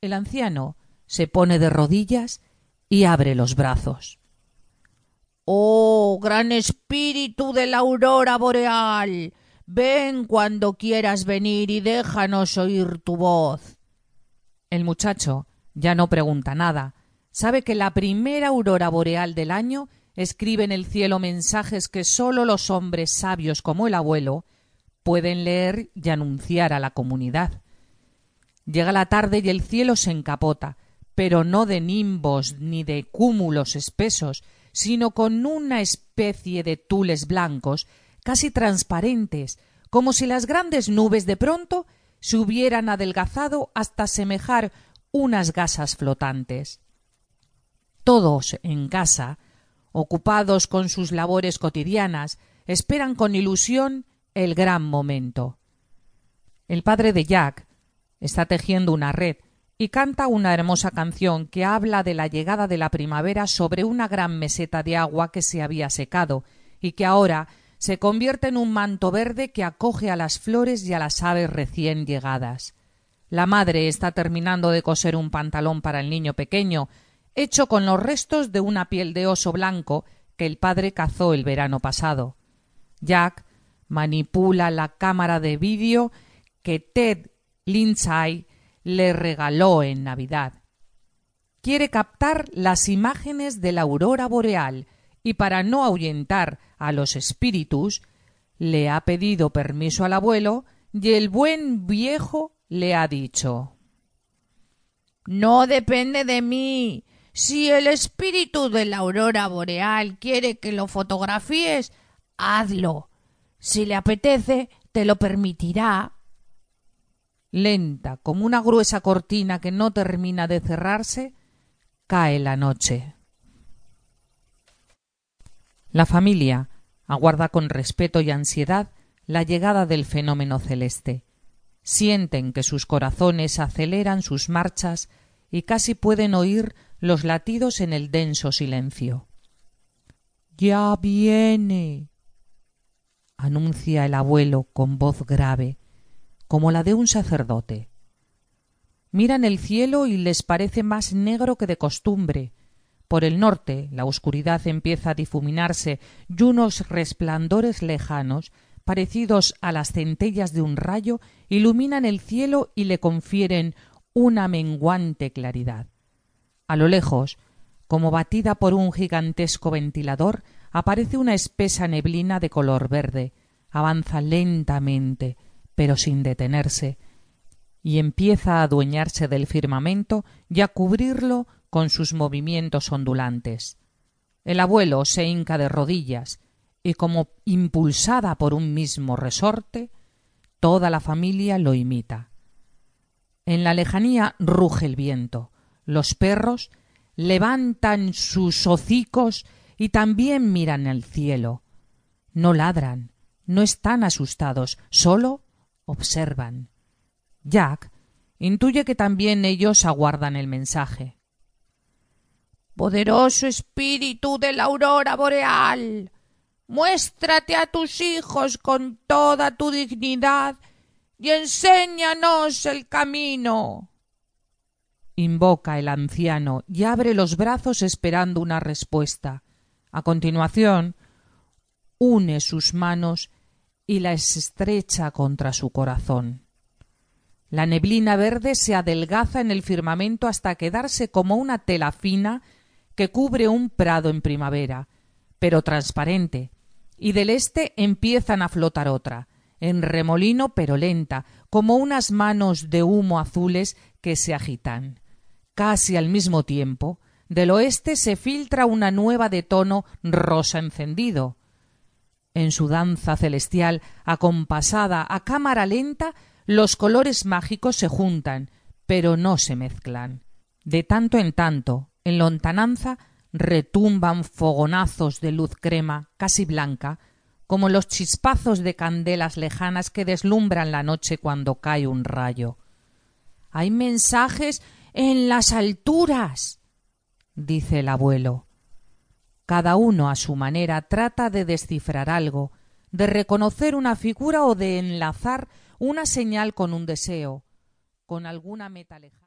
El anciano se pone de rodillas y abre los brazos. Oh, gran espíritu de la aurora boreal, ven cuando quieras venir y déjanos oír tu voz. El muchacho ya no pregunta nada. Sabe que la primera aurora boreal del año escribe en el cielo mensajes que sólo los hombres sabios como el abuelo pueden leer y anunciar a la comunidad. Llega la tarde y el cielo se encapota, pero no de nimbos ni de cúmulos espesos, sino con una especie de tules blancos, casi transparentes, como si las grandes nubes de pronto se hubieran adelgazado hasta semejar unas gasas flotantes. Todos en casa, ocupados con sus labores cotidianas, esperan con ilusión el gran momento. El padre de Jack está tejiendo una red y canta una hermosa canción que habla de la llegada de la primavera sobre una gran meseta de agua que se había secado y que ahora se convierte en un manto verde que acoge a las flores y a las aves recién llegadas. La madre está terminando de coser un pantalón para el niño pequeño, hecho con los restos de una piel de oso blanco que el padre cazó el verano pasado. Jack manipula la cámara de vídeo que Ted Lindsay le regaló en Navidad. Quiere captar las imágenes de la aurora boreal y para no ahuyentar a los espíritus le ha pedido permiso al abuelo y el buen viejo le ha dicho No depende de mí. Si el espíritu de la aurora boreal quiere que lo fotografíes, hazlo. Si le apetece, te lo permitirá. Lenta, como una gruesa cortina que no termina de cerrarse, cae la noche. La familia aguarda con respeto y ansiedad la llegada del fenómeno celeste. Sienten que sus corazones aceleran sus marchas y casi pueden oír los latidos en el denso silencio. Ya viene. anuncia el abuelo con voz grave, como la de un sacerdote. Miran el cielo y les parece más negro que de costumbre. Por el norte la oscuridad empieza a difuminarse y unos resplandores lejanos parecidos a las centellas de un rayo, iluminan el cielo y le confieren una menguante claridad. A lo lejos, como batida por un gigantesco ventilador, aparece una espesa neblina de color verde. Avanza lentamente, pero sin detenerse, y empieza a adueñarse del firmamento y a cubrirlo con sus movimientos ondulantes. El abuelo se hinca de rodillas, y como impulsada por un mismo resorte, toda la familia lo imita. En la lejanía ruge el viento, los perros levantan sus hocicos y también miran al cielo. No ladran, no están asustados, solo observan. Jack intuye que también ellos aguardan el mensaje. Poderoso espíritu de la aurora boreal, muéstrate a tus hijos con toda tu dignidad y enséñanos el camino. Invoca el anciano y abre los brazos esperando una respuesta. A continuación, une sus manos y las estrecha contra su corazón. La neblina verde se adelgaza en el firmamento hasta quedarse como una tela fina que cubre un prado en primavera, pero transparente, y del este empiezan a flotar otra, en remolino pero lenta, como unas manos de humo azules que se agitan. Casi al mismo tiempo, del oeste se filtra una nueva de tono rosa encendido. En su danza celestial, acompasada a cámara lenta, los colores mágicos se juntan, pero no se mezclan. De tanto en tanto, en lontananza, retumban fogonazos de luz crema casi blanca, como los chispazos de candelas lejanas que deslumbran la noche cuando cae un rayo. Hay mensajes en las alturas, dice el abuelo. Cada uno a su manera trata de descifrar algo, de reconocer una figura o de enlazar una señal con un deseo, con alguna meta lejana.